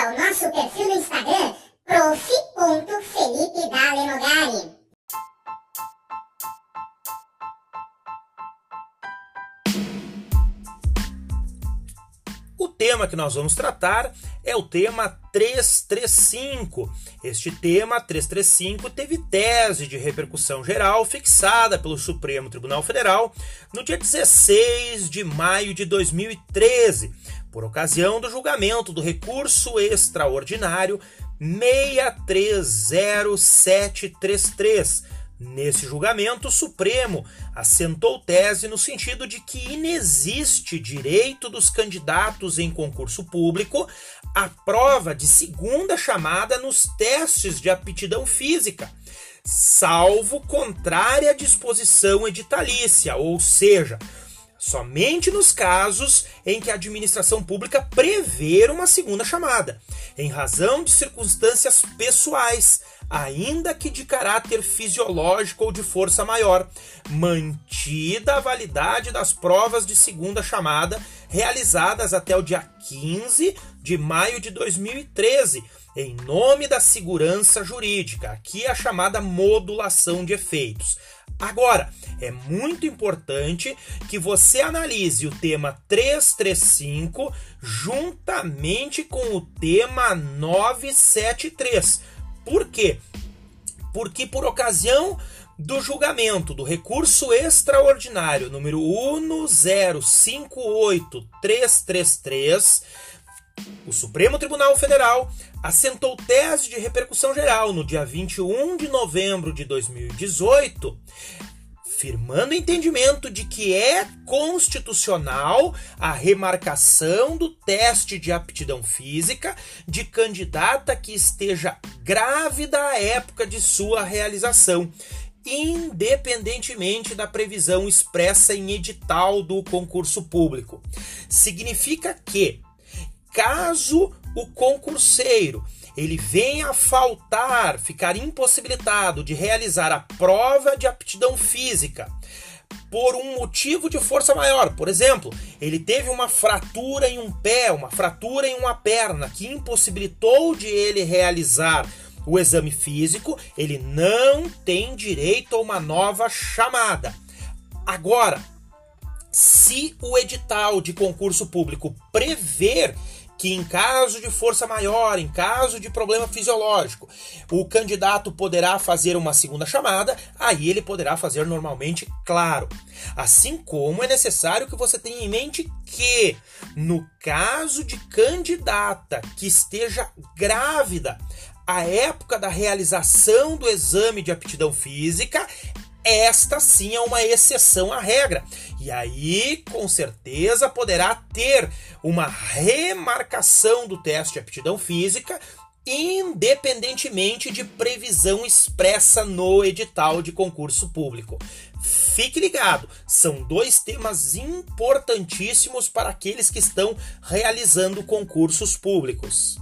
Siga o nosso perfil no Instagram, prof.felipe O tema que nós vamos tratar é o tema 335. Este tema 335 teve tese de repercussão geral fixada pelo Supremo Tribunal Federal no dia 16 de maio de 2013, por ocasião do julgamento do recurso extraordinário 630733 Nesse julgamento, o Supremo assentou tese no sentido de que inexiste direito dos candidatos em concurso público à prova de segunda chamada nos testes de aptidão física, salvo contrária disposição editalícia, ou seja, somente nos casos em que a administração pública prever uma segunda chamada, em razão de circunstâncias pessoais ainda que de caráter fisiológico ou de força maior, mantida a validade das provas de segunda chamada realizadas até o dia 15 de maio de 2013, em nome da segurança jurídica, aqui a chamada modulação de efeitos. Agora, é muito importante que você analise o tema 335 juntamente com o tema 973 por quê? Porque por ocasião do julgamento do recurso extraordinário número 1058333, o Supremo Tribunal Federal assentou tese de repercussão geral no dia 21 de novembro de 2018 firmando o entendimento de que é constitucional a remarcação do teste de aptidão física de candidata que esteja grávida à época de sua realização, independentemente da previsão expressa em edital do concurso público. Significa que, caso o concurseiro ele venha a faltar, ficar impossibilitado de realizar a prova de aptidão física por um motivo de força maior. Por exemplo, ele teve uma fratura em um pé, uma fratura em uma perna que impossibilitou de ele realizar o exame físico, ele não tem direito a uma nova chamada. Agora, se o edital de concurso público prever que em caso de força maior, em caso de problema fisiológico, o candidato poderá fazer uma segunda chamada, aí ele poderá fazer normalmente, claro. Assim como é necessário que você tenha em mente que, no caso de candidata que esteja grávida, a época da realização do exame de aptidão física esta sim é uma exceção à regra. E aí, com certeza, poderá ter uma remarcação do teste de aptidão física, independentemente de previsão expressa no edital de concurso público. Fique ligado, são dois temas importantíssimos para aqueles que estão realizando concursos públicos.